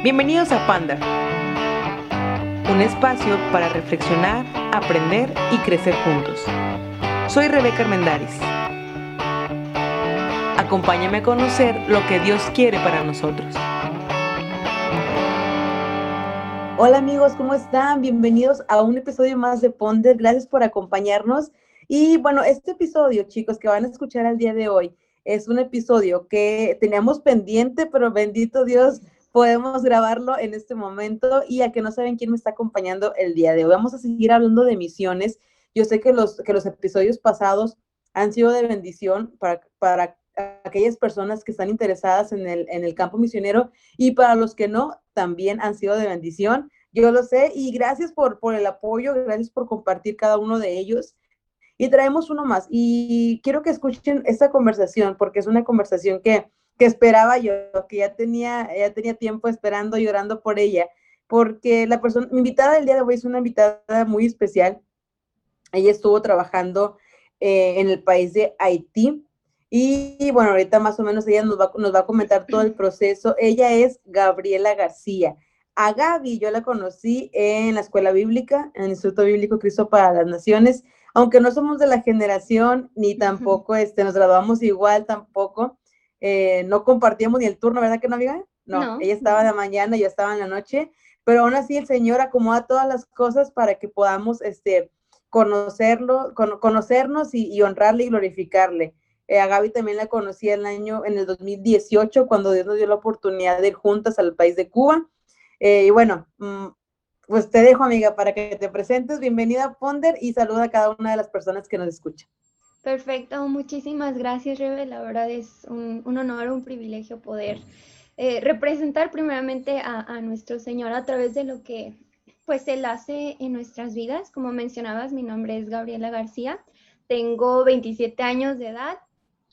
Bienvenidos a Panda, un espacio para reflexionar, aprender y crecer juntos. Soy Rebeca Armendaris. Acompáñame a conocer lo que Dios quiere para nosotros. Hola amigos, ¿cómo están? Bienvenidos a un episodio más de Ponder. Gracias por acompañarnos. Y bueno, este episodio, chicos, que van a escuchar al día de hoy, es un episodio que teníamos pendiente, pero bendito Dios, podemos grabarlo en este momento y a que no saben quién me está acompañando el día de hoy. Vamos a seguir hablando de misiones. Yo sé que los, que los episodios pasados han sido de bendición para, para aquellas personas que están interesadas en el, en el campo misionero y para los que no, también han sido de bendición. Yo lo sé y gracias por, por el apoyo, gracias por compartir cada uno de ellos. Y traemos uno más y quiero que escuchen esta conversación porque es una conversación que, que esperaba yo, que ya tenía, ya tenía tiempo esperando, llorando por ella, porque la persona, mi invitada del día de hoy es una invitada muy especial. Ella estuvo trabajando eh, en el país de Haití y bueno, ahorita más o menos ella nos va, nos va a comentar todo el proceso. Ella es Gabriela García. A Gaby yo la conocí en la escuela bíblica, en el Instituto Bíblico Cristo para las Naciones, aunque no somos de la generación, ni tampoco este, nos graduamos igual tampoco. Eh, no compartíamos ni el turno, ¿verdad que no, amiga? No, ella estaba en la mañana, yo estaba en la noche, pero aún así el Señor acomoda todas las cosas para que podamos este, conocerlo, conocernos y, honrarle y glorificarle. Eh, a Gaby también la conocí el año, en el 2018, cuando Dios nos dio la oportunidad de ir juntas al país de Cuba. Eh, y bueno, mm, pues te dejo, amiga, para que te presentes. Bienvenida a Ponder y saluda a cada una de las personas que nos escuchan. Perfecto, muchísimas gracias, Rebe. La verdad es un, honor, un privilegio poder eh, representar primeramente a, nuestro Señor a través de lo que pues Él hace en nuestras vidas. Como mencionabas, mi nombre es Gabriela García, tengo 27 años de edad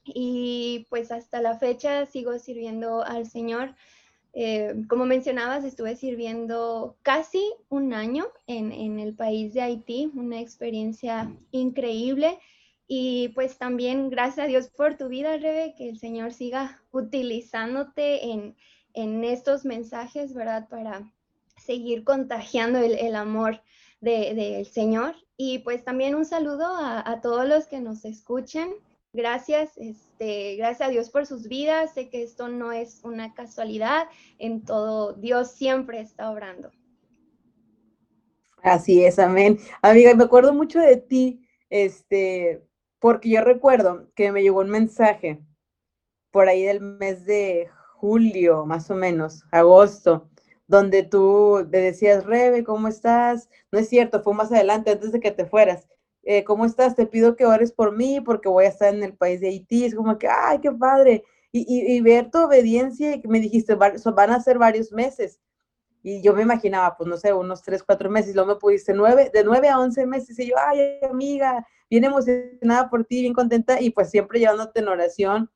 y pues hasta la fecha sigo sirviendo al Señor. Eh, como mencionabas, estuve sirviendo casi un año en, en el país de Haití, una experiencia increíble y pues también gracias a Dios por tu vida, Rebe, que el Señor siga utilizándote en, estos mensajes, ¿verdad? Para seguir contagiando el, amor del Señor. Y pues también un saludo a, todos los que nos escuchen. Gracias, este, gracias a Dios por sus vidas. Sé que esto no es una casualidad. En todo, Dios siempre está obrando. Así es, amén. Amiga, me acuerdo mucho de ti, este, porque yo recuerdo que me llegó un mensaje por ahí del mes de julio, más o menos, agosto, donde tú te decías, Rebe, ¿cómo estás? No es cierto, fue más adelante, antes de que te fueras. Eh, ¿Cómo estás? Te pido que ores por mí porque voy a estar en el país de Haití. Es como que, ay, qué padre. Y, ver tu obediencia y que me dijiste, van a ser varios meses. Y yo me imaginaba, pues no sé, unos tres, cuatro meses. Y luego me pudiste nueve, de nueve a once meses. Y yo, ay, amiga, bien emocionada por ti, bien contenta y pues siempre llevándote en oración.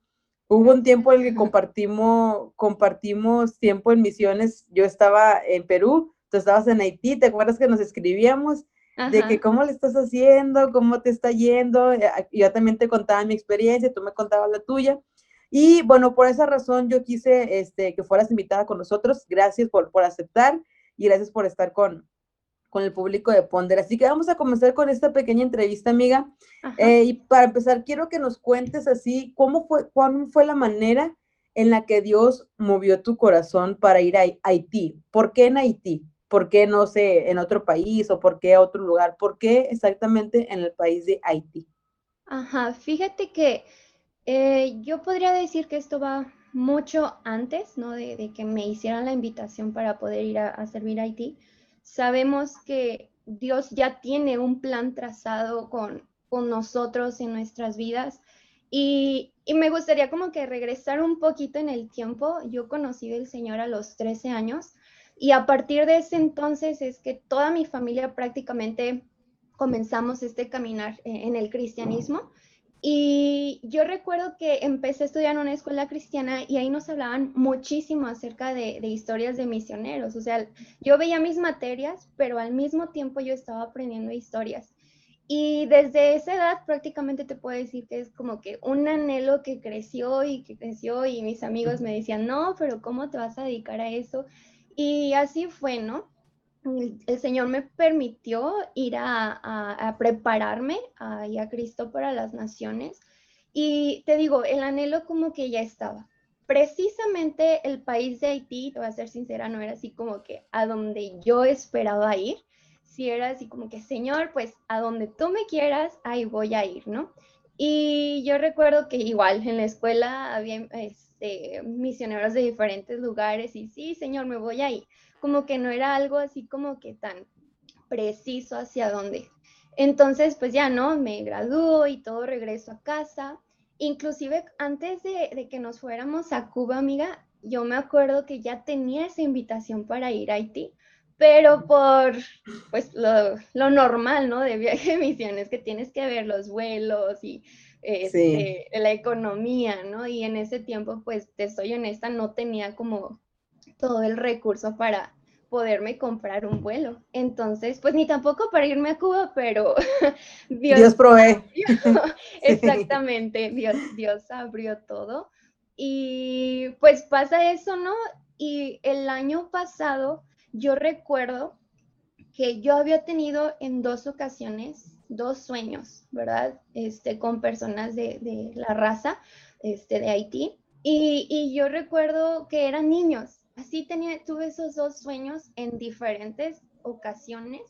Hubo un tiempo en el que compartimos, compartimos tiempo en misiones. Yo estaba en Perú, tú estabas en Haití, ¿te acuerdas que nos escribíamos? De que cómo le estás haciendo, cómo te está yendo. Eh, yo también te contaba mi experiencia, tú me contabas la tuya. Y bueno, por esa razón yo quise este, que fueras invitada con nosotros. Gracias por, por aceptar y gracias por estar con, con el público de Ponder. Así que vamos a comenzar con esta pequeña entrevista, amiga. Eh, y para empezar, quiero que nos cuentes así, ¿cómo fue, cuál fue la manera en la que Dios movió tu corazón para ir a Haití? ¿Por qué en Haití? ¿Por qué, no sé, en otro país o por qué a otro lugar? ¿Por qué exactamente en el país de Haití? Ajá, fíjate que eh, yo podría decir que esto va mucho antes, ¿no? De, que me hicieran la invitación para poder ir a, servir a Haití sabemos que Dios ya tiene un plan trazado con, nosotros en nuestras vidas. Y, me gustaría como que regresar un poquito en el tiempo. Yo conocí del Señor a los 13 años y a partir de ese entonces es que toda mi familia prácticamente comenzamos este caminar en el cristianismo. Y yo recuerdo que empecé a estudiar en una escuela cristiana y ahí nos hablaban muchísimo acerca de, historias de misioneros. O sea, yo veía mis materias, pero al mismo tiempo yo estaba aprendiendo historias. Y desde esa edad prácticamente te puedo decir que es como que un anhelo que creció y que creció y mis amigos me decían, no, pero ¿cómo te vas a dedicar a eso? Y así fue, ¿no? El, Señor me permitió ir a, prepararme a, a Cristo para las naciones. Y te digo, el anhelo como que ya estaba. Precisamente el país de Haití, te voy a ser sincera, no era así como que a donde yo esperaba ir. Si era así como que, Señor, pues a donde tú me quieras, ahí voy a ir, ¿no? Y yo recuerdo que igual en la escuela había este, misioneros de diferentes lugares y sí, Señor, me voy ahí. Como que no era algo así como que tan preciso hacia dónde. Entonces, pues ya no, me graduó y todo regreso a casa. Inclusive antes de, que nos fuéramos a Cuba, amiga, yo me acuerdo que ya tenía esa invitación para ir a Haití, pero por pues lo, normal, ¿no? De viaje de misiones, que tienes que ver los vuelos y este, la economía, ¿no? Y en ese tiempo, pues, te soy honesta, no tenía como todo el recurso para, poderme comprar un vuelo. Entonces, pues ni tampoco para irme a Cuba, pero Dios, Dios provee. Exactamente, Dios, Dios abrió todo. Y pues pasa eso, ¿no? Y el año pasado yo recuerdo que yo había tenido en dos ocasiones dos sueños, ¿verdad? Este, con personas de, la raza este, de Haití. Y, y yo recuerdo que eran niños, así tenía, tuve esos dos sueños en diferentes ocasiones,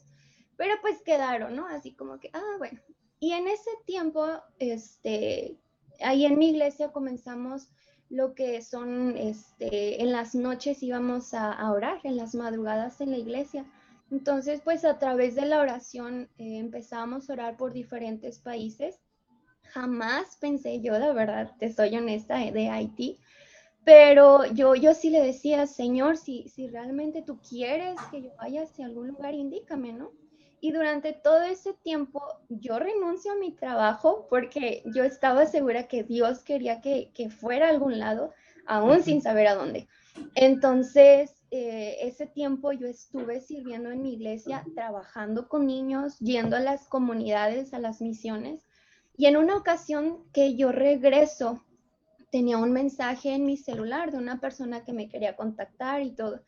pero pues quedaron, ¿no? Así como que, ah, bueno. Y en ese tiempo, este, ahí en mi iglesia comenzamos lo que son, este, en las noches íbamos a, orar, en las madrugadas en la iglesia. Entonces, pues a través de la oración eh, empezamos a orar por diferentes países. Jamás pensé yo, la verdad, te soy honesta, de Haití. Pero yo, yo sí le decía, Señor, si, si realmente tú quieres que yo vaya hacia algún lugar, indícame, ¿no? Y durante todo ese tiempo yo renuncio a mi trabajo porque yo estaba segura que Dios quería que, fuera a algún lado, aún sin saber a dónde. Entonces, eh, ese tiempo yo estuve sirviendo en mi iglesia, trabajando con niños, yendo a las comunidades, a las misiones. Y en una ocasión que yo regreso tenía un mensaje en mi celular de una persona que me quería contactar y todo.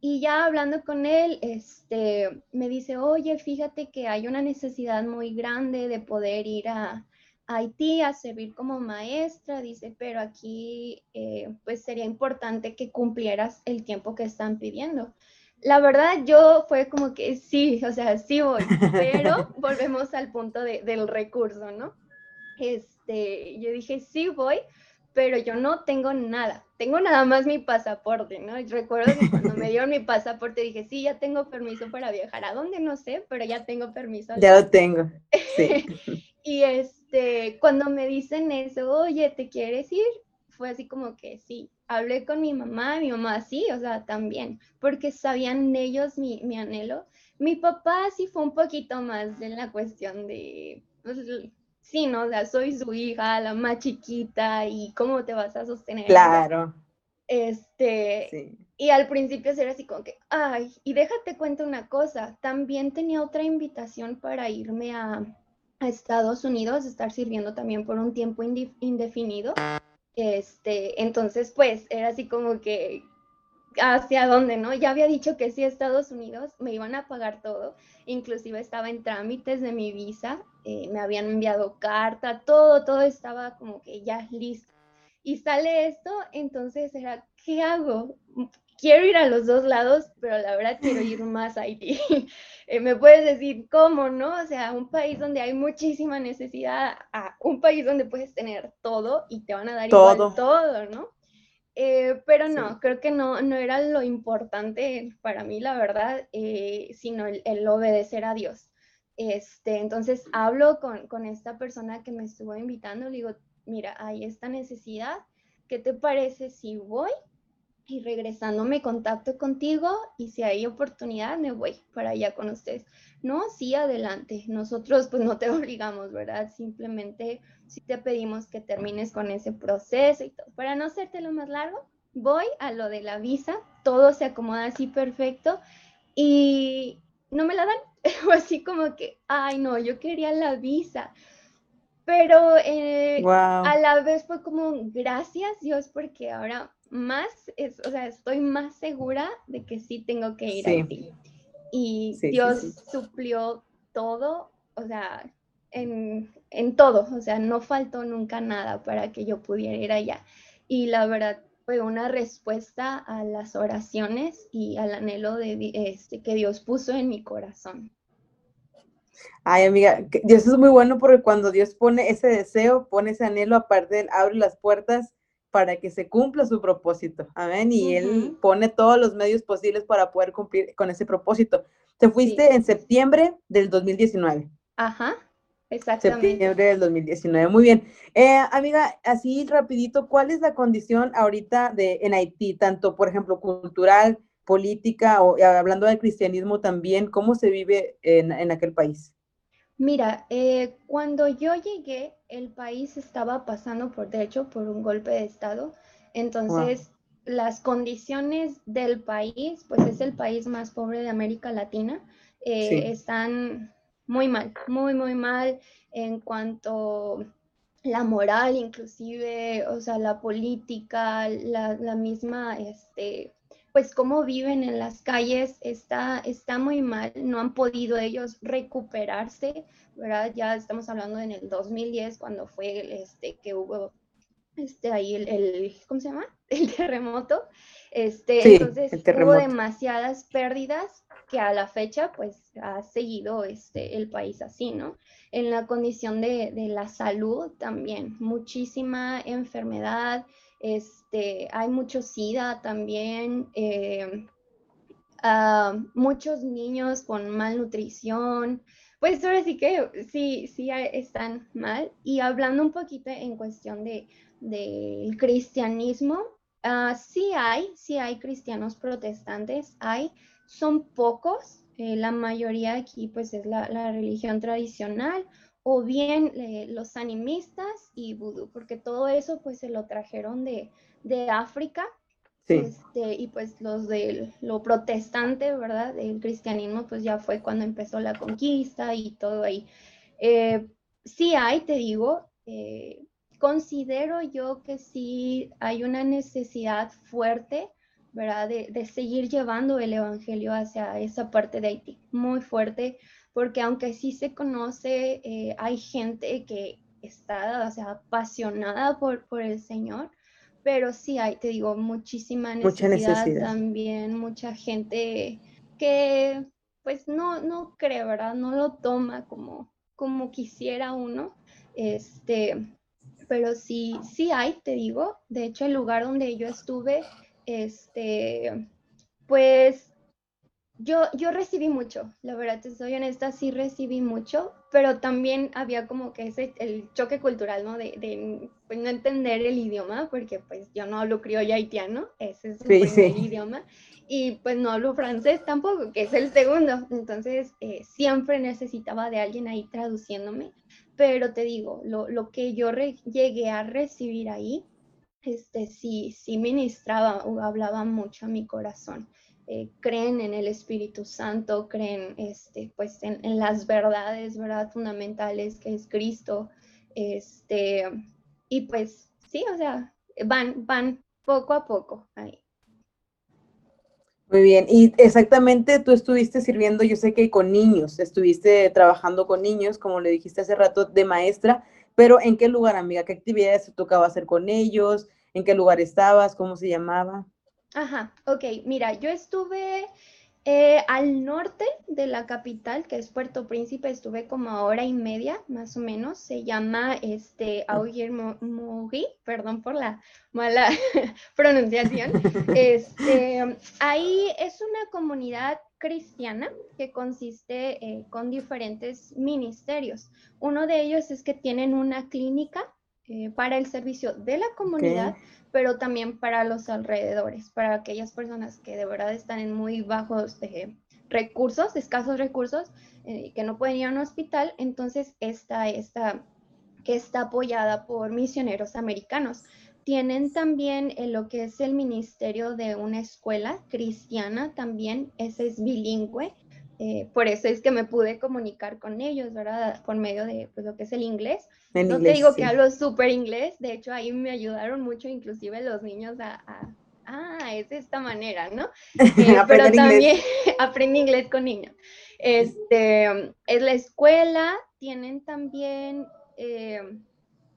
Y ya hablando con él, este, me dice, oye, fíjate que hay una necesidad muy grande de poder ir a, Haití a servir como maestra, dice, pero aquí eh, pues sería importante que cumplieras el tiempo que están pidiendo. La verdad, yo fue como que sí, o sea, sí voy, pero volvemos al punto del recurso, ¿no? Este, yo dije, sí voy, pero yo no tengo nada, tengo nada más mi pasaporte, ¿no? recuerdo que cuando me dieron mi pasaporte dije, sí, ya tengo permiso para viajar, ¿a dónde? No sé, pero ya tengo permiso. Ya lo tengo, sí. y este, cuando me dicen eso, oye, ¿te quieres ir? Fue así como que sí, hablé con mi mamá, mi mamá sí, o sea, también, porque sabían ellos mi, mi anhelo. Mi papá sí fue un poquito más en la cuestión de, pues, sí, ¿no? O sea, soy su hija, la más chiquita, y cómo te vas a sostener. Claro. Este, y al principio era así como que, ay, y déjate cuento una cosa, también tenía otra invitación para irme a, a Estados Unidos, estar sirviendo también por un tiempo indefinido. Este, entonces, pues, era así como que, hacia dónde, ¿no? Ya había dicho que sí a Estados Unidos, me iban a pagar todo, inclusive estaba en trámites de mi visa, eh, me habían enviado carta, todo, todo estaba como que ya listo. Y sale esto, entonces era, ¿qué hago? Quiero ir a los dos lados, pero la verdad quiero ir más a Haití. Eh, me puedes decir cómo, ¿no? O sea, un país donde hay muchísima necesidad, a un país donde puedes tener todo y te van a dar todo. igual todo, ¿no? Eh, pero no, creo que no, no era lo importante para mí, la verdad, eh, sino el, obedecer a Dios. Este, entonces hablo con, con, esta persona que me estuvo invitando, le digo, mira, hay esta necesidad, ¿qué te parece si voy y regresando me contacto contigo y si hay oportunidad me voy para allá con ustedes. No, sí, adelante. Nosotros pues no te obligamos, ¿verdad? Simplemente si te pedimos que termines con ese proceso y todo. Para no hacerte lo más largo, voy a lo de la visa, todo se acomoda así perfecto y no me la dan. así como que, ay no, yo quería la visa. Pero eh, a la vez fue como, gracias Dios, porque ahora más, es, o sea, estoy más segura de que sí tengo que ir a ti. Y Dios suplió todo, o sea, en, en, todo, o sea, no faltó nunca nada para que yo pudiera ir allá. Y la verdad fue una respuesta a las oraciones y al anhelo de, este, que Dios puso en mi corazón. Ay, amiga, Dios es muy bueno porque cuando Dios pone ese deseo, pone ese anhelo, aparte abre las puertas para que se cumpla su propósito. Amén. Y Él pone todos los medios posibles para poder cumplir con ese propósito. Te fuiste en septiembre del 2019. Ajá, exactamente. Septiembre del 2019. Muy bien. Eh, amiga, así rapidito, ¿cuál es la condición ahorita de, en Haití? Tanto, por ejemplo, cultural, política o hablando del cristianismo también, ¿cómo se vive en, en aquel país? Mira, eh, cuando yo llegué, el país estaba pasando por, de hecho, por un golpe de Estado. Entonces, las condiciones del país, pues es el país más pobre de América Latina, eh, están muy mal, muy, muy mal en cuanto la moral, inclusive, o sea, la política, la, la misma, este, pues cómo viven en las calles está, está muy mal, no han podido ellos recuperarse, ¿verdad? Ya estamos hablando en el 2010 cuando fue este que hubo este ahí el, ¿cómo se llama? El terremoto. Este, entonces hubo demasiadas pérdidas que a la fecha pues ha seguido este, el país así, ¿no? En la condición de, de la salud también, muchísima enfermedad, este, hay mucho SIDA también, eh, ah, muchos niños con malnutrición, pues ahora sí que sí, sí están mal. Y hablando un poquito en cuestión de, del cristianismo, uh, sí hay, sí hay cristianos protestantes, hay, son pocos, eh, la mayoría aquí pues es la, la religión tradicional o bien eh, los animistas y vudú, porque todo eso pues se lo trajeron de, de África. Este, y pues los de lo protestante, ¿verdad? Del cristianismo, pues ya fue cuando empezó la conquista y todo ahí. Eh, sí hay, te digo, eh, considero yo que sí hay una necesidad fuerte, ¿verdad? De, de, seguir llevando el Evangelio hacia esa parte de Haití, muy fuerte, porque aunque sí se conoce, eh, hay gente que está, o sea, apasionada por, por el Señor, pero sí hay, te digo, muchísima necesidad, también, mucha gente que pues no, no cree, ¿verdad? No lo toma como, como quisiera uno, este, pero sí, sí hay, te digo, de hecho el lugar donde yo estuve, este, pues yo, yo recibí mucho, la verdad, te soy honesta, sí recibí mucho, pero también había como que ese, el choque cultural, ¿no? De, de pues, no entender el idioma, porque pues yo no hablo criollo haitiano, ese es el primer idioma, y pues no hablo francés tampoco, que es el segundo, entonces eh, siempre necesitaba de alguien ahí traduciéndome, pero te digo, lo, lo que yo llegué a recibir ahí, este, sí, sí ministraba o hablaba mucho a mi corazón. Eh, creen en el Espíritu Santo, creen este, pues en, las verdades, ¿verdad? Fundamentales que es Cristo. Este, y pues sí, o sea, van, van poco a poco ahí. Muy bien, y exactamente tú estuviste sirviendo, yo sé que con niños, estuviste trabajando con niños, como le dijiste hace rato, de maestra, pero ¿en qué lugar, amiga? ¿Qué actividades te tocaba hacer con ellos? ¿En qué lugar estabas? ¿Cómo se llamaba? Ajá, ok, mira, yo estuve eh, al norte de la capital, que es Puerto Príncipe, estuve como a hora y media, más o menos, se llama este Mogi, perdón por la mala pronunciación. Este, ahí es una comunidad cristiana que consiste eh, con diferentes ministerios. Uno de ellos es que tienen una clínica eh, para el servicio de la comunidad pero también para los alrededores, para aquellas personas que de verdad están en muy bajos eh, recursos, escasos recursos, eh, que no pueden ir a un hospital, entonces esta, esta que está apoyada por misioneros americanos. Tienen también en lo que es el ministerio de una escuela cristiana, también ese es bilingüe, Eh, por eso es que me pude comunicar con ellos, ¿verdad? Por medio de pues, lo que es el inglés. no te digo que hablo súper inglés, de hecho ahí me ayudaron mucho, inclusive los niños a, ah, es de esta manera, ¿no? Eh, pero también aprendí inglés con niños. Este, en la escuela tienen también eh,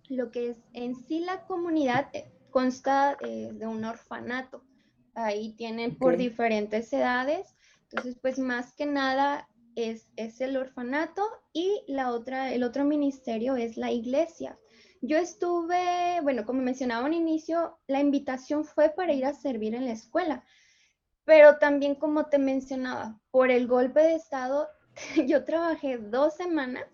lo que es en sí la comunidad consta de un orfanato. Ahí tienen por diferentes edades entonces, pues más que nada es, es el orfanato y la otra, el otro ministerio es la iglesia. Yo estuve, bueno, como mencionaba al inicio, la invitación fue para ir a servir en la escuela, pero también como te mencionaba, por el golpe de estado, yo trabajé dos semanas,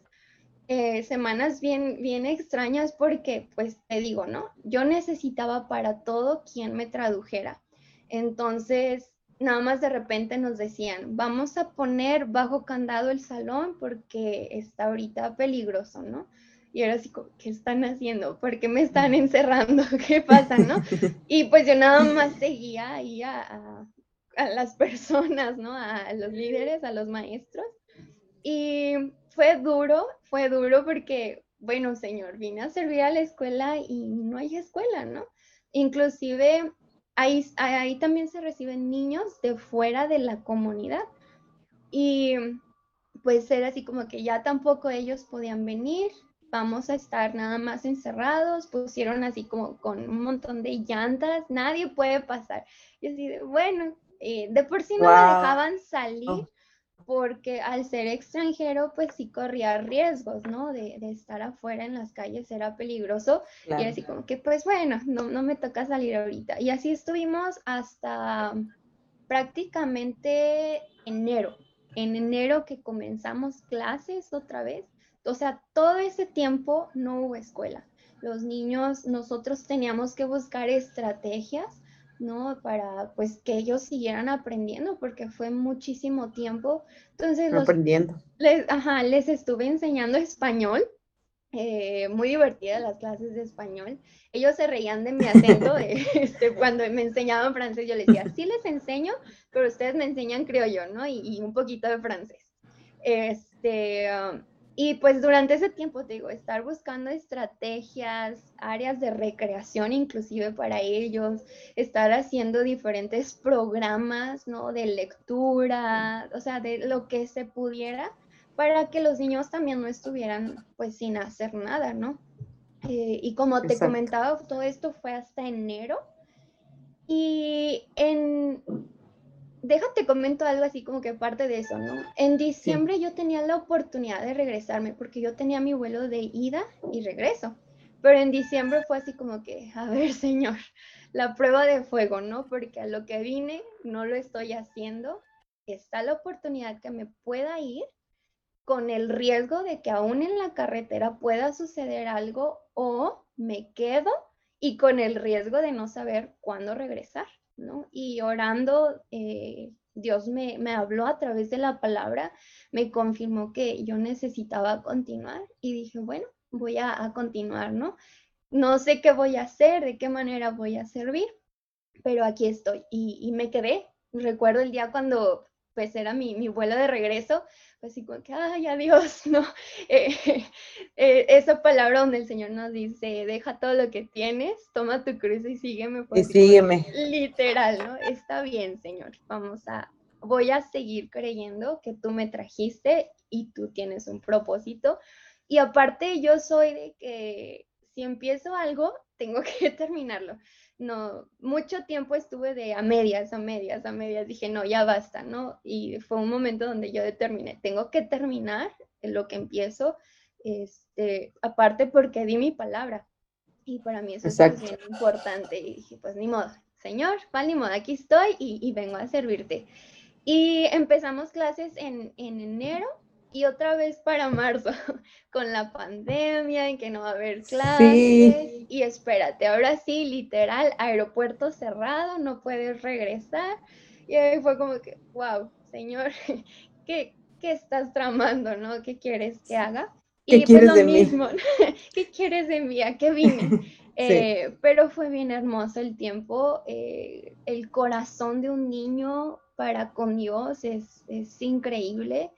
eh, semanas bien, bien extrañas porque, pues te digo, ¿no? Yo necesitaba para todo quien me tradujera. Entonces, nada más de repente nos decían, vamos a poner bajo candado el salón porque está ahorita peligroso, ¿no? Y era así, ¿qué están haciendo? ¿Por qué me están encerrando? ¿Qué pasa, no? Y pues yo nada más seguía ahí a, las personas, ¿no? A los líderes, a los maestros. Y fue duro, fue duro porque, bueno, señor, vine a servir a la escuela y no hay escuela, ¿no? Inclusive ahí, también se reciben niños de fuera de la comunidad. Y pues era así como que ya tampoco ellos podían venir, vamos a estar nada más encerrados, pusieron así como con un montón de llantas, nadie puede pasar. Y así de, bueno, eh, de por sí no me dejaban salir porque al ser extranjero, pues sí corría riesgos, ¿no? De, estar afuera en las calles, era peligroso. Y así como que, pues bueno, no, no me toca salir ahorita. Y así estuvimos hasta prácticamente enero. En enero que comenzamos clases otra vez. O sea, todo ese tiempo no hubo escuela. Los niños, nosotros teníamos que buscar estrategias ¿no? Para pues que ellos siguieran aprendiendo porque fue muchísimo tiempo. Entonces, aprendiendo. Les, ajá, les estuve enseñando español. Eh, muy divertidas las clases de español. Ellos se reían de mi acento este, cuando me enseñaban francés. Yo les decía, sí les enseño, pero ustedes me enseñan criollo, ¿no? Y, y un poquito de francés. Este, um, y pues durante ese tiempo, te digo, estar buscando estrategias, áreas de recreación inclusive para ellos, estar haciendo diferentes programas, ¿no? De lectura, o sea, de lo que se pudiera para que los niños también no estuvieran pues sin hacer nada, ¿no? Eh, y como te comentaba, todo esto fue hasta enero. Y en déjate comento algo así como que parte de eso, ¿no? En diciembre yo tenía la oportunidad de regresarme porque yo tenía mi vuelo de ida y regreso. Pero en diciembre fue así como que, a ver, señor, la prueba de fuego, ¿no? Porque a lo que vine no lo estoy haciendo. Está la oportunidad que me pueda ir con el riesgo de que aún en la carretera pueda suceder algo o me quedo y con el riesgo de no saber cuándo regresar. Y orando, eh, Dios me, habló a través de la palabra, me confirmó que yo necesitaba continuar y dije, bueno, voy a, continuar, ¿no? No sé qué voy a hacer, de qué manera voy a servir, pero aquí estoy y, y me quedé. Recuerdo el día cuando pues era mi, mi vuelo de regreso, pues así como que, ay, adiós, ¿no? Eh, eh, esa palabra donde el Señor nos dice, deja todo lo que tienes, toma tu cruz y sígueme. Pues, y sígueme. Literal, ¿no? Está bien, Señor, vamos a, voy a seguir creyendo que tú me trajiste y tú tienes un propósito. Y aparte yo soy de que si empiezo algo, tengo que terminarlo no, mucho tiempo estuve de a medias, a medias, a medias, dije, no, ya basta, ¿no? Y fue un momento donde yo determiné, tengo que terminar lo que empiezo, este, aparte porque di mi palabra. Y para mí eso es bien importante. Y dije, pues ni modo, señor, ni modo, aquí estoy y, vengo a servirte. Y empezamos clases en, en enero y otra vez para marzo, con la pandemia, en que no va a haber clases. Y espérate, ahora sí, literal, aeropuerto cerrado, no puedes regresar. Y ahí fue como que, wow, señor, ¿qué, qué estás tramando, no? ¿Qué quieres que haga? ¿Qué y pues quieres lo de mismo, ¿qué quieres de mí? ¿A qué vine? Eh, pero fue bien hermoso el tiempo, eh, el corazón de un niño para con Dios es, es increíble.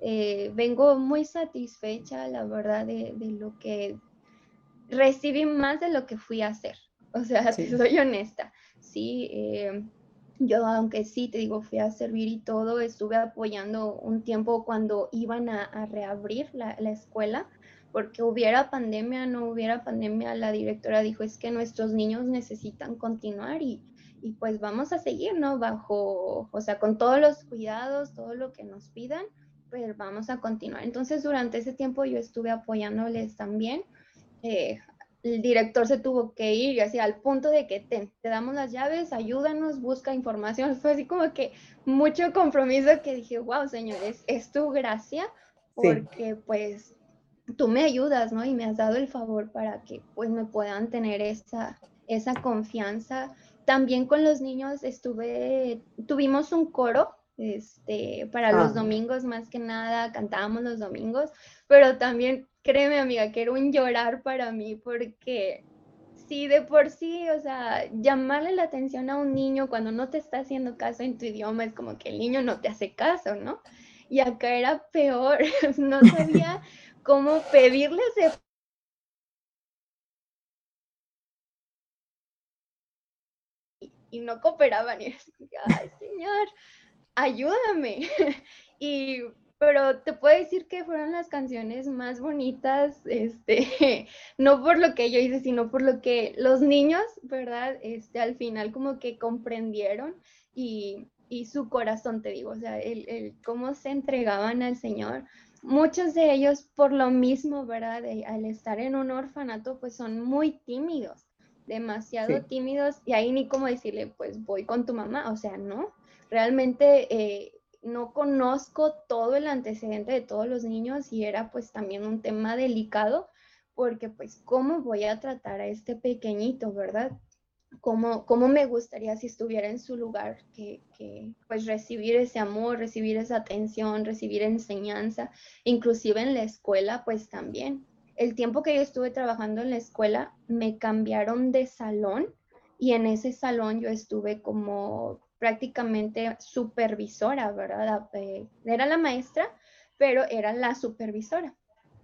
Eh, vengo muy satisfecha, la verdad, de, de, lo que recibí más de lo que fui a hacer. O sea, soy honesta. Sí, eh, yo aunque sí, te digo, fui a servir y todo, estuve apoyando un tiempo cuando iban a, reabrir la, la, escuela, porque hubiera pandemia, no hubiera pandemia, la directora dijo, es que nuestros niños necesitan continuar y, y pues vamos a seguir, ¿no? Bajo, o sea, con todos los cuidados, todo lo que nos pidan, pues vamos a continuar. Entonces, durante ese tiempo yo estuve apoyándoles también. Eh, el director se tuvo que ir y así al punto de que te, te, damos las llaves, ayúdanos, busca información. Fue así como que mucho compromiso que dije, wow, señores, es tu gracia porque pues tú me ayudas, ¿no? Y me has dado el favor para que pues me puedan tener esa, esa confianza. También con los niños estuve, tuvimos un coro este, para los ah. domingos más que nada, cantábamos los domingos, pero también créeme amiga que era un llorar para mí porque sí, de por sí, o sea, llamarle la atención a un niño cuando no te está haciendo caso en tu idioma es como que el niño no te hace caso, ¿no? Y acá era peor, no sabía cómo pedirle ese y no cooperaban. Y es, ay, señor, ayúdame. y, pero te puedo decir que fueron las canciones más bonitas, este, no por lo que yo hice, sino por lo que los niños, ¿verdad? Este, al final como que comprendieron y, y su corazón, te digo, o sea, el, el, cómo se entregaban al Señor. Muchos de ellos, por lo mismo, ¿verdad? al estar en un orfanato, pues son muy tímidos, demasiado tímidos, y ahí ni como decirle, pues voy con tu mamá, o sea, no, realmente eh, no conozco todo el antecedente de todos los niños y era pues también un tema delicado porque pues cómo voy a tratar a este pequeñito, ¿verdad? ¿Cómo, cómo me gustaría si estuviera en su lugar, que, que, pues recibir ese amor, recibir esa atención, recibir enseñanza, inclusive en la escuela pues también. El tiempo que yo estuve trabajando en la escuela me cambiaron de salón y en ese salón yo estuve como prácticamente supervisora, ¿verdad? Eh, era la maestra, pero era la supervisora.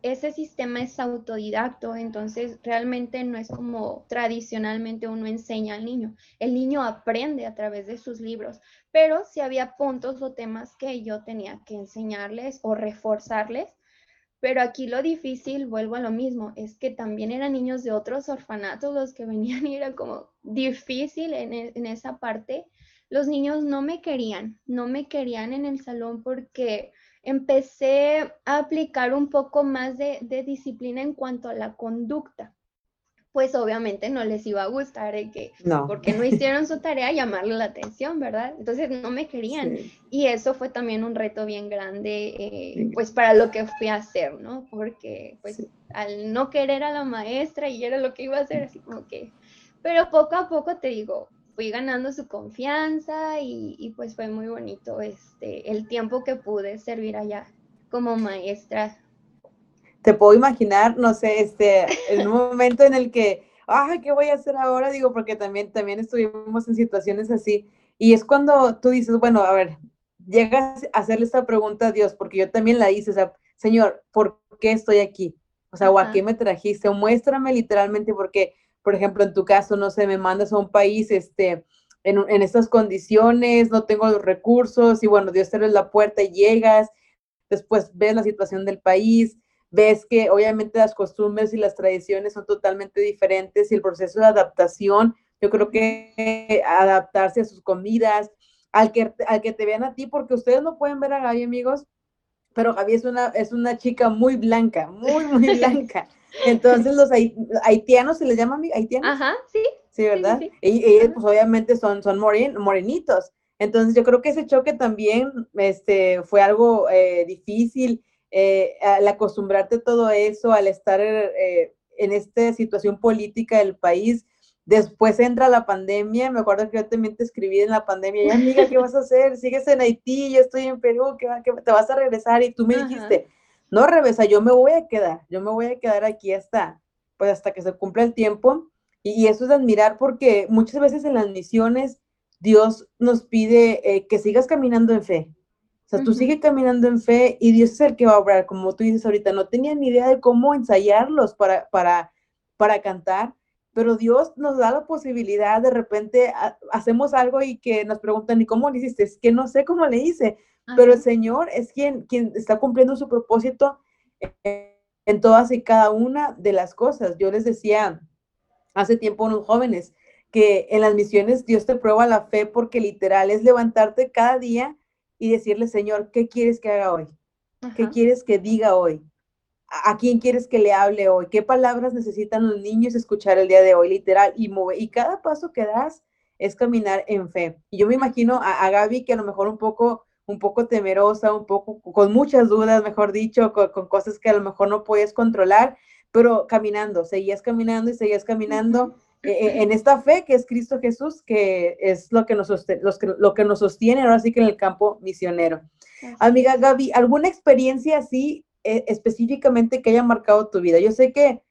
Ese sistema es autodidacto, entonces realmente no es como tradicionalmente uno enseña al niño. El niño aprende a través de sus libros, pero si había puntos o temas que yo tenía que enseñarles o reforzarles, pero aquí lo difícil, vuelvo a lo mismo, es que también eran niños de otros orfanatos los que venían y era como difícil en, e, en esa parte los niños no me querían, no me querían en el salón porque empecé a aplicar un poco más de, disciplina en cuanto a la conducta. Pues obviamente no les iba a gustar de que, no. porque no hicieron su tarea, llamarle la atención, ¿verdad? Entonces no me querían. Y eso fue también un reto bien grande, eh, pues para lo que fui a hacer, ¿no? Porque pues al no querer a la maestra y era lo que iba a hacer, así como que, pero poco a poco te digo, fui ganando su confianza y, pues fue muy bonito este, el tiempo que pude servir allá como maestra. Te puedo imaginar, no sé, este, en un momento en el que, ay, ¿qué voy a hacer ahora? Digo, porque también, también estuvimos en situaciones así. Y es cuando tú dices, bueno, a ver, llegas a hacerle esta pregunta a Dios, porque yo también la hice, o sea, Señor, ¿por qué estoy aquí? O sea, ¿o a qué me trajiste? O muéstrame literalmente, porque por ejemplo, en tu caso, no sé, me mandas a un país, este, en, en estas condiciones, no tengo los recursos y bueno, Dios te abre la puerta y llegas, después ves la situación del país, ves que obviamente las costumbres y las tradiciones son totalmente diferentes y el proceso de adaptación, yo creo que adaptarse a sus comidas, al que, al que te vean a ti, porque ustedes no pueden ver a Gaby, amigos, pero Gaby es una, es una chica muy blanca, muy, muy blanca. Entonces los haitianos se les llama haitianos. Ajá, sí. Sí, ¿verdad? Y ellos pues obviamente son, son morenitos. Entonces yo creo que ese choque también este, fue algo eh, difícil, eh, al acostumbrarte a todo eso, al estar eh, en esta situación política del país. Después entra la pandemia, me acuerdo que yo también te escribí en la pandemia, y amiga, ¿qué vas a hacer? Sigues en Haití, yo estoy en Perú, ¿qué, te vas a regresar? Y tú me dijiste, no, Revesa, yo me voy a quedar, yo me voy a quedar aquí hasta, pues hasta que se cumpla el tiempo. Y, eso es admirar porque muchas veces en las misiones Dios nos pide eh, que sigas caminando en fe. O sea, tú sigues caminando en fe y Dios es el que va a obrar, como tú dices ahorita, no tenía ni idea de cómo ensayarlos para, para, para cantar, pero Dios nos da la posibilidad, de repente hacemos algo y que nos preguntan, ¿y cómo le hiciste? Es que no sé cómo le hice, pero el Señor es quien, quien está cumpliendo su propósito en todas y cada una de las cosas. Yo les decía hace tiempo a unos jóvenes que en las misiones Dios te prueba la fe porque literal es levantarte cada día y decirle, Señor, ¿qué quieres que haga hoy? ¿Qué quieres que diga hoy? ¿A quién quieres que le hable hoy? ¿Qué palabras necesitan los niños escuchar el día de hoy? Literal, y, y cada paso que das es caminar en fe. Y yo me imagino a, a Gaby que a lo mejor un poco un poco temerosa, un poco con muchas dudas, mejor dicho, con, cosas que a lo mejor no puedes controlar, pero caminando, seguías caminando y seguías caminando e, e, en esta fe que es Cristo Jesús, que es lo que nos, sostiene, lo que nos sostiene ahora sí que en el campo misionero. Amiga Gaby, ¿alguna experiencia así eh, específicamente que haya marcado tu vida? Yo sé que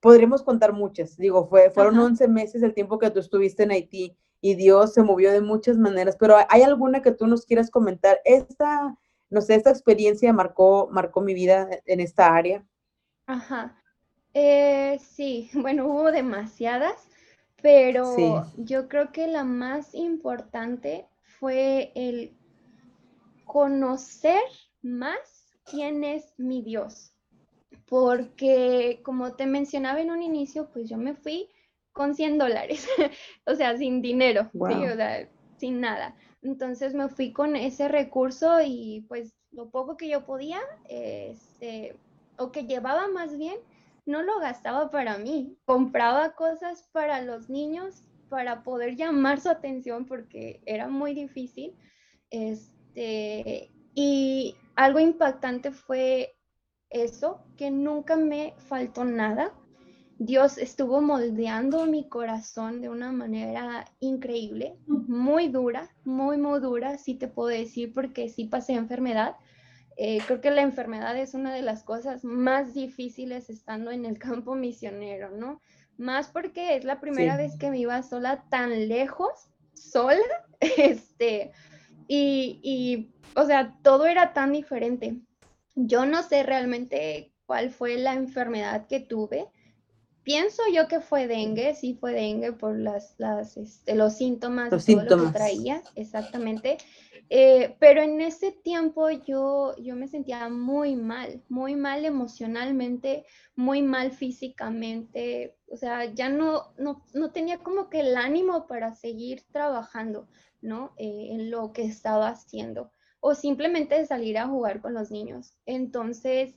podremos contar muchas, digo, fue, fueron 11 meses el tiempo que tú estuviste en Haití y Dios se movió de muchas maneras, pero ¿hay alguna que tú nos quieras comentar? Esta, no sé, esta experiencia marcó, marcó mi vida en esta área. Ajá. Eh, sí, bueno, hubo demasiadas, pero yo creo que la más importante fue el conocer más quién es mi Dios. Porque como te mencionaba en un inicio, pues yo me fui con 100 dólares, o sea, sin dinero, o sea, sin nada. Entonces me fui con ese recurso y pues lo poco que yo podía, este, o que llevaba más bien, no lo gastaba para mí, compraba cosas para los niños para poder llamar su atención porque era muy difícil. Este, y algo impactante fue eso, que nunca me faltó nada. Dios estuvo moldeando mi corazón de una manera increíble, muy dura, muy, muy dura, sí te puedo decir, porque sí pasé enfermedad. Eh, creo que la enfermedad es una de las cosas más difíciles estando en el campo misionero, ¿no? Más porque es la primera vez que me iba sola tan lejos, sola, este, y, y, o sea, todo era tan diferente. Yo no sé realmente cuál fue la enfermedad que tuve, Pienso yo que fue dengue, sí fue dengue por las, las este, los síntomas, los síntomas. que traía, exactamente. Eh, pero en ese tiempo yo, yo me sentía muy mal, muy mal emocionalmente, muy mal físicamente, o sea, ya no, no, no tenía como que el ánimo para seguir trabajando, ¿no? Eh, en lo que estaba haciendo, o simplemente salir a jugar con los niños. Entonces,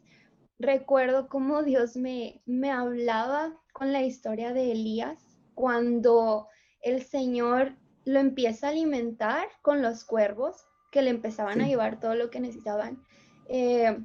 recuerdo cómo Dios me, me hablaba con la historia de Elías cuando el Señor lo empieza a alimentar con los cuervos que le empezaban a llevar todo lo que necesitaban. Eh,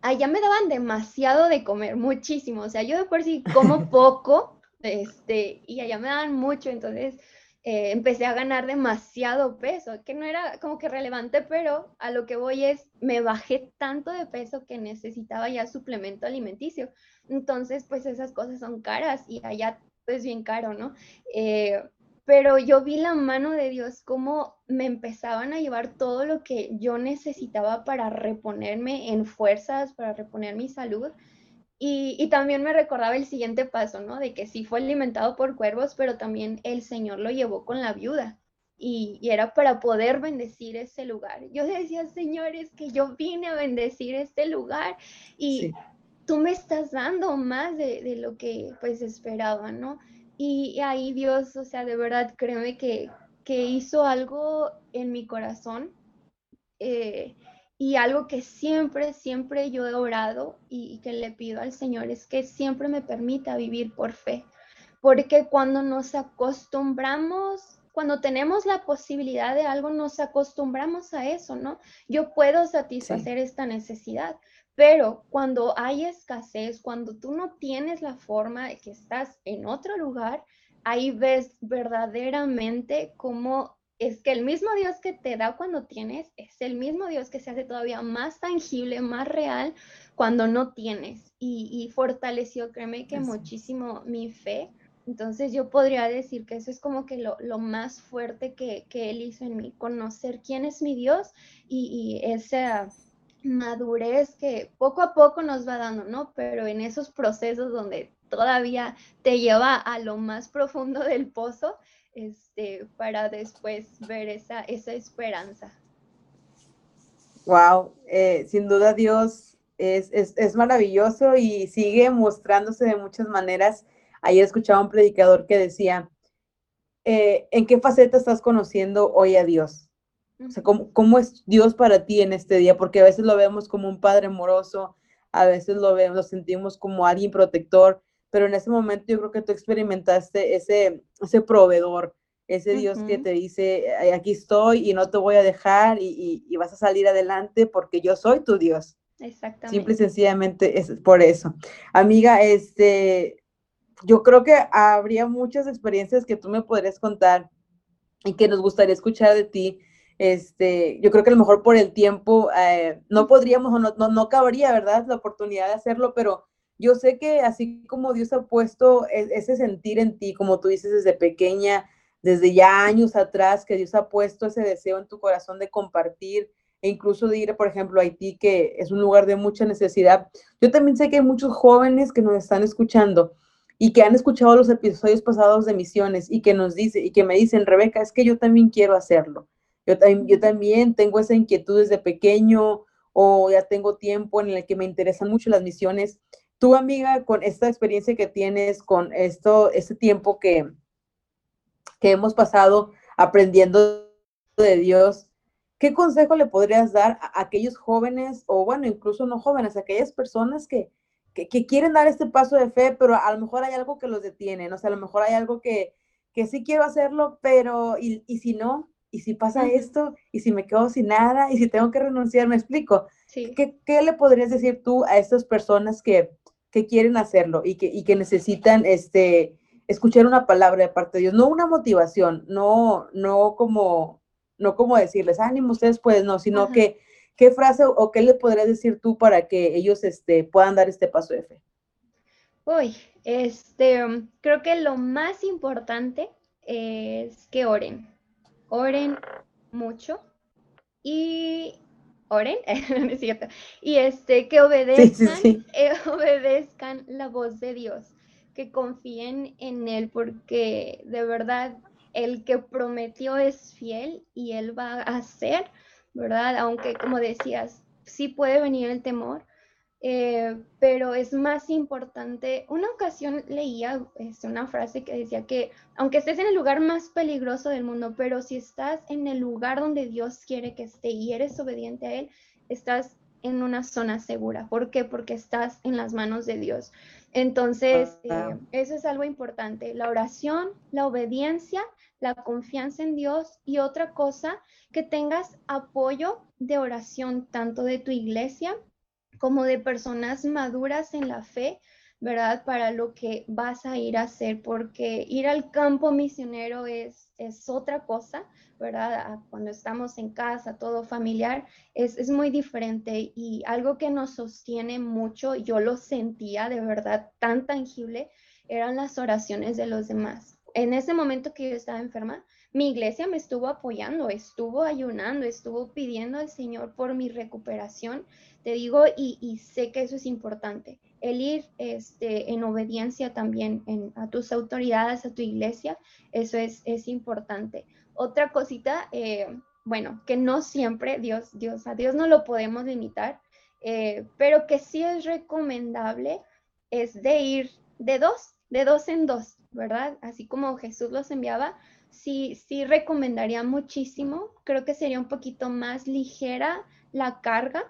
allá me daban demasiado de comer, muchísimo. O sea, yo de por sí como poco, este, y allá me daban mucho, entonces eh, empecé a ganar demasiado peso, que no era como que relevante, pero a lo que voy es, me bajé tanto de peso que necesitaba ya suplemento alimenticio. Entonces, pues esas cosas son caras y allá es bien caro, ¿no? Eh, pero yo vi la mano de Dios como me empezaban a llevar todo lo que yo necesitaba para reponerme en fuerzas, para reponer mi salud. Y, también me recordaba el siguiente paso, ¿no? De que sí fue alimentado por cuervos, pero también el Señor lo llevó con la viuda. Y, era para poder bendecir ese lugar. Yo decía, Señor, es que yo vine a bendecir este lugar y tú me estás dando más de, lo que pues esperaba, ¿no? Y, ahí Dios, o sea, de verdad, créeme que, que hizo algo en mi corazón. Eh, y algo que siempre, siempre yo he orado y, que le pido al Señor es que siempre me permita vivir por fe. Porque cuando nos acostumbramos, cuando tenemos la posibilidad de algo, nos acostumbramos a eso, ¿no? Yo puedo satisfacer esta necesidad, pero cuando hay escasez, cuando tú no tienes la forma de que estás en otro lugar, ahí ves verdaderamente cómo es que el mismo Dios que te da cuando tienes es el mismo Dios que se hace todavía más tangible, más real cuando no tienes. Y, fortaleció, créeme que muchísimo mi fe Entonces yo podría decir que eso es como que lo, más fuerte que, Él hizo en mí, conocer quién es mi Dios y, y, esa madurez que poco a poco nos va dando, ¿no? Pero en esos procesos donde todavía te lleva a lo más profundo del pozo, este, para después ver esa, esa esperanza. Wow, eh, sin duda Dios es, es, maravilloso y sigue mostrándose de muchas maneras. Ayer escuchaba un predicador que decía, eh, ¿en qué faceta estás conociendo hoy a Dios? O sea, ¿cómo, ¿cómo, es Dios para ti en este día? Porque a veces lo vemos como un padre amoroso, a veces lo vemos, lo sentimos como alguien protector, pero en ese momento yo creo que tú experimentaste ese, ese proveedor, ese Dios que te dice, aquí estoy y no te voy a dejar y, vas a salir adelante porque yo soy tu Dios. Exactamente. Simple y sencillamente es por eso. Amiga, este, yo creo que habría muchas experiencias que tú me podrías contar y que nos gustaría escuchar de ti. Este, yo creo que a lo mejor por el tiempo eh, no podríamos o no, no, no cabría, ¿verdad? La oportunidad de hacerlo, pero yo sé que así como Dios ha puesto e-, ese sentir en ti, como tú dices desde pequeña, desde ya años atrás, que Dios ha puesto ese deseo en tu corazón de compartir e incluso de ir, por ejemplo, a Haití, que es un lugar de mucha necesidad. Yo también sé que hay muchos jóvenes que nos están escuchando y que han escuchado los episodios pasados de misiones y que nos dice y que me dicen, Rebeca, es que yo también quiero hacerlo. Yo, yo también tengo esa inquietud desde pequeño o ya tengo tiempo en el que me interesan mucho las misiones Tú, amiga, con esta experiencia que tienes, con esto, este tiempo que, que hemos pasado aprendiendo de Dios, ¿qué consejo le podrías dar a aquellos jóvenes, o bueno, incluso no jóvenes, a aquellas personas que, que, quieren dar este paso de fe, pero a lo mejor hay algo que los detiene, ¿no? o sea, a lo mejor hay algo que, que sí quiero hacerlo, pero ¿y, y si no? ¿Y si pasa esto? ¿Y si me quedo sin nada? ¿Y si tengo que renunciar? ¿Me explico? ¿Qué, ¿Qué, le podrías decir tú a estas personas que, que quieren hacerlo y que, y que necesitan este, escuchar una palabra de parte de Dios, no una motivación, no, no como, no como decirles, ánimo, ustedes pueden, no, sino que, ¿qué frase o qué le podrías decir tú para que ellos este, puedan dar este paso de fe? Uy, este, creo que lo más importante es que oren, oren mucho y oren, es cierto, y este, que obedezcan, eh, obedezcan la voz de Dios, que confíen en Él, porque de verdad el que prometió es fiel y Él va a hacer, ¿verdad? Aunque como decías, sí puede venir el temor, eh, pero es más importante, una ocasión leía este, una frase que decía que aunque estés en el lugar más peligroso del mundo, pero si estás en el lugar donde Dios quiere que esté y eres obediente a Él, estás en una zona segura. ¿Por qué? Porque estás en las manos de Dios. Entonces, eh, eso es algo importante, la oración, la obediencia, la confianza en Dios y otra cosa, que tengas apoyo de oración tanto de tu iglesia como de personas maduras en la fe, ¿verdad? Para lo que vas a ir a hacer, porque ir al campo misionero es, es otra cosa, ¿verdad? Cuando estamos en casa, todo familiar, es, es muy diferente y algo que nos sostiene mucho, yo lo sentía de verdad tan tangible, eran las oraciones de los demás. En ese momento que yo estaba enferma, mi iglesia me estuvo apoyando, estuvo ayunando, estuvo pidiendo al Señor por mi recuperación te digo, y, sé que eso es importante, el ir este, en obediencia también a tus autoridades, a tu iglesia, eso es, importante. Otra cosita, eh, bueno, que no siempre Dios, Dios, a Dios no lo podemos limitar, eh, pero que sí es recomendable es de ir de dos, de dos en dos, ¿verdad? Así como Jesús los enviaba, sí, sí recomendaría muchísimo, creo que sería un poquito más ligera la carga,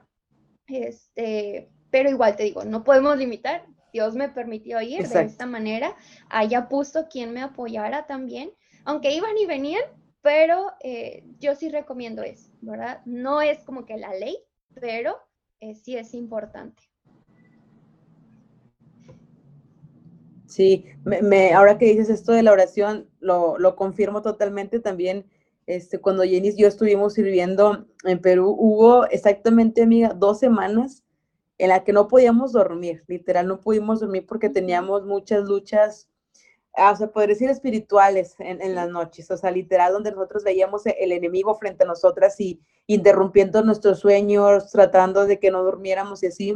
este, pero igual te digo, no podemos limitar. Dios me permitió ir de esta manera. Allá puso quien me apoyara también, aunque iban y venían, pero eh, yo sí recomiendo eso, ¿verdad? No es como que la ley, pero eh, sí es importante. Sí, me, ahora que dices esto de la oración, lo, lo confirmo totalmente también este, cuando Jenny y yo estuvimos sirviendo en Perú, hubo exactamente, amiga, dos semanas en la que no podíamos dormir, literal, no pudimos dormir porque teníamos muchas luchas ah, o sea, poder decir espirituales en, las noches, o sea, literal, donde nosotros veíamos el enemigo frente a nosotras y interrumpiendo nuestros sueños, tratando de que no durmiéramos y así.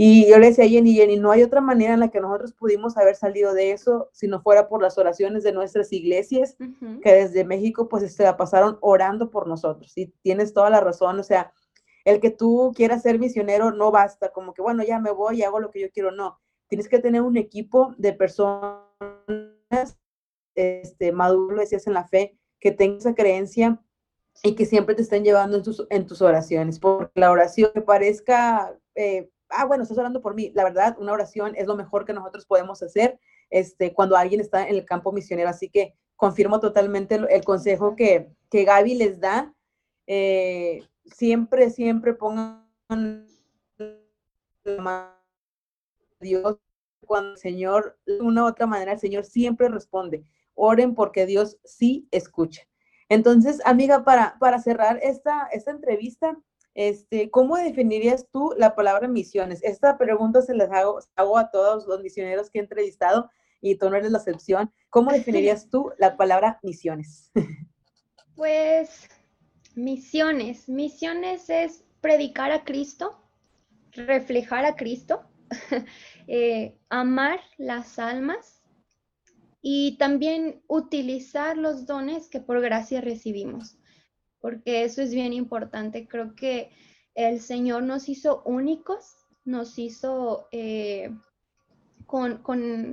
Y yo le decía a Jenny, Jenny, no hay otra manera en la que nosotros pudimos haber salido de eso si no fuera por las oraciones de nuestras iglesias, que desde México pues se la pasaron orando por nosotros. Y tienes toda la razón, o sea, el que tú quieras ser misionero no basta, como que bueno, ya me voy y hago lo que yo quiero, no. Tienes que tener un equipo de personas este, maduro, decías en la fe, que tengan esa creencia y que siempre te estén llevando en tus, en tus oraciones, porque la oración que parezca... Eh, ah, bueno, estás orando por mí. La verdad, una oración es lo mejor que nosotros podemos hacer este, cuando alguien está en el campo misionero. Así que confirmo totalmente el, consejo que, que, Gaby les da. Eh, siempre, siempre pongan Dios cuando el Señor, de una u otra manera, el Señor siempre responde. Oren porque Dios sí escucha. Entonces, amiga, para, para cerrar esta, esta entrevista, este, ¿Cómo definirías tú la palabra misiones? Esta pregunta se las hago, hago a todos los misioneros que he entrevistado y tú no eres la excepción. ¿Cómo definirías tú la palabra misiones? Pues misiones. Misiones es predicar a Cristo, reflejar a Cristo, eh, amar las almas y también utilizar los dones que por gracia recibimos porque eso es bien importante. Creo que el Señor nos hizo únicos, nos hizo eh, con,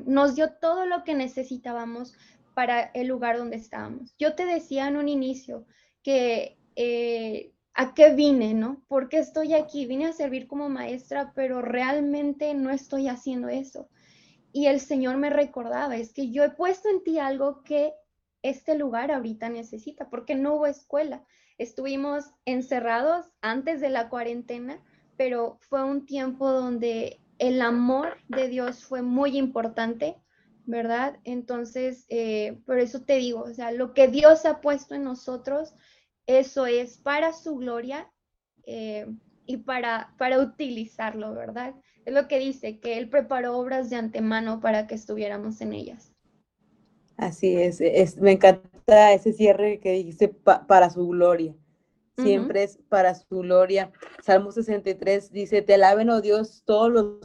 nos dio todo lo que necesitábamos para el lugar donde estábamos. Yo te decía en un inicio que eh, a qué vine, ¿no? ¿Por qué estoy aquí? Vine a servir como maestra, pero realmente no estoy haciendo eso. Y el Señor me recordaba, es que yo he puesto en ti algo que este lugar ahorita necesita, porque no hubo escuela. Estuvimos encerrados antes de la cuarentena, pero fue un tiempo donde el amor de Dios fue muy importante, ¿verdad? Entonces, eh, por eso te digo, o sea, lo que Dios ha puesto en nosotros, eso es para su gloria eh, y para, para utilizarlo, ¿verdad? Es lo que dice, que Él preparó obras de antemano para que estuviéramos en ellas. Así es, es me encanta ese cierre que dice para su gloria. Siempre es para su gloria. Salmo 63 dice, te alaben, oh Dios, todos los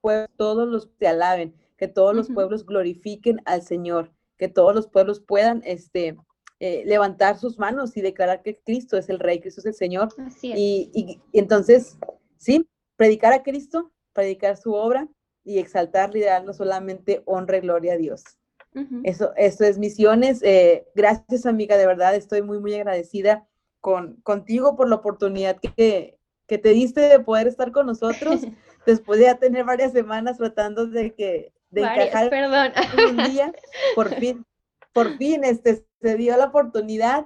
pueblos, todos los te alaben, que todos los pueblos glorifiquen al Señor, que todos los pueblos puedan este, eh, levantar sus manos y declarar que Cristo es el Rey, Cristo es el Señor. Y, y, entonces, sí, predicar a Cristo, predicar su obra, y exaltar, y no solamente honra y gloria a Dios. Eso, eso es misiones. Eh, gracias, amiga, de verdad, estoy muy, muy agradecida con, contigo por la oportunidad que, que te diste de poder estar con nosotros después de ya tener varias semanas tratando de que de encajar perdón. un día. Por fin, por fin este, se dio la oportunidad.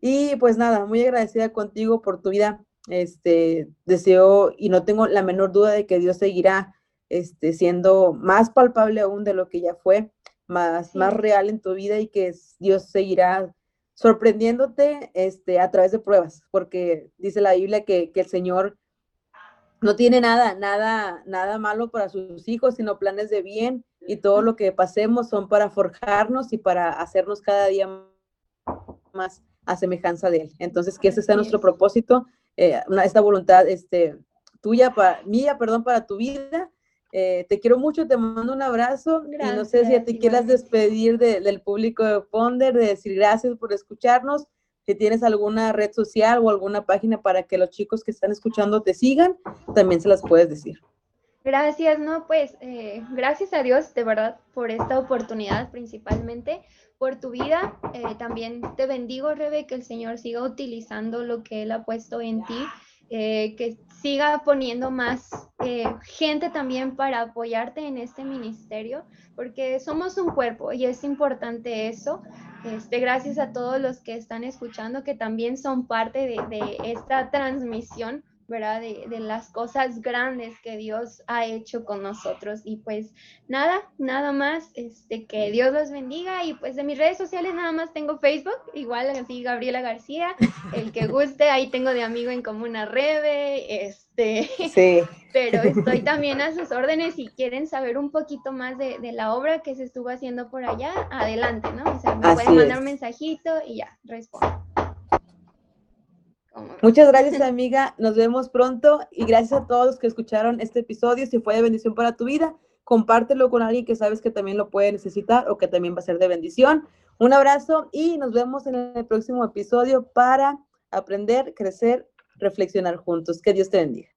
Y pues nada, muy agradecida contigo por tu vida. Este, deseo y no tengo la menor duda de que Dios seguirá este, siendo más palpable aún de lo que ya fue, más, más real en tu vida y que Dios seguirá sorprendiéndote este, a través de pruebas, porque dice la Biblia que, el Señor no tiene nada, nada, nada malo para sus hijos, sino planes de bien y todo lo que pasemos son para forjarnos y para hacernos cada día más a semejanza de Él. Entonces, que ese sea nuestro propósito, eh, esta voluntad este, tuya, para, mía, perdón, para tu vida eh, te quiero mucho, te mando un abrazo y no sé si te quieras despedir del público de Ponder, de decir gracias por escucharnos, si tienes alguna red social o alguna página para que los chicos que están escuchando te sigan, también se las puedes decir. Gracias, no, pues eh, gracias a Dios de verdad por esta oportunidad principalmente, por tu vida. Eh, también te bendigo, Rebe, que el Señor siga utilizando lo que Él ha puesto en ti eh, que siga poniendo más eh, gente también para apoyarte en este ministerio, porque somos un cuerpo y es importante eso. Este, gracias a todos los que están escuchando, que también son parte de, esta transmisión, ¿verdad? De, de, las cosas grandes que Dios ha hecho con nosotros. Y pues nada, nada más, este, que Dios los bendiga. Y pues de mis redes sociales nada más tengo Facebook, igual así Gabriela García, el que guste, ahí tengo de amigo en común a Rebe, este, sí. pero estoy también a sus órdenes si quieren saber un poquito más de, de, la obra que se estuvo haciendo por allá, adelante, ¿no? O sea, me pueden mandar un mensajito y ya, respondo. Muchas gracias, amiga. Nos vemos pronto y gracias a todos los que escucharon este episodio. Si fue de bendición para tu vida, compártelo con alguien que sabes que también lo puede necesitar o que también va a ser de bendición. Un abrazo y nos vemos en el próximo episodio para aprender, crecer, reflexionar juntos. Que Dios te bendiga.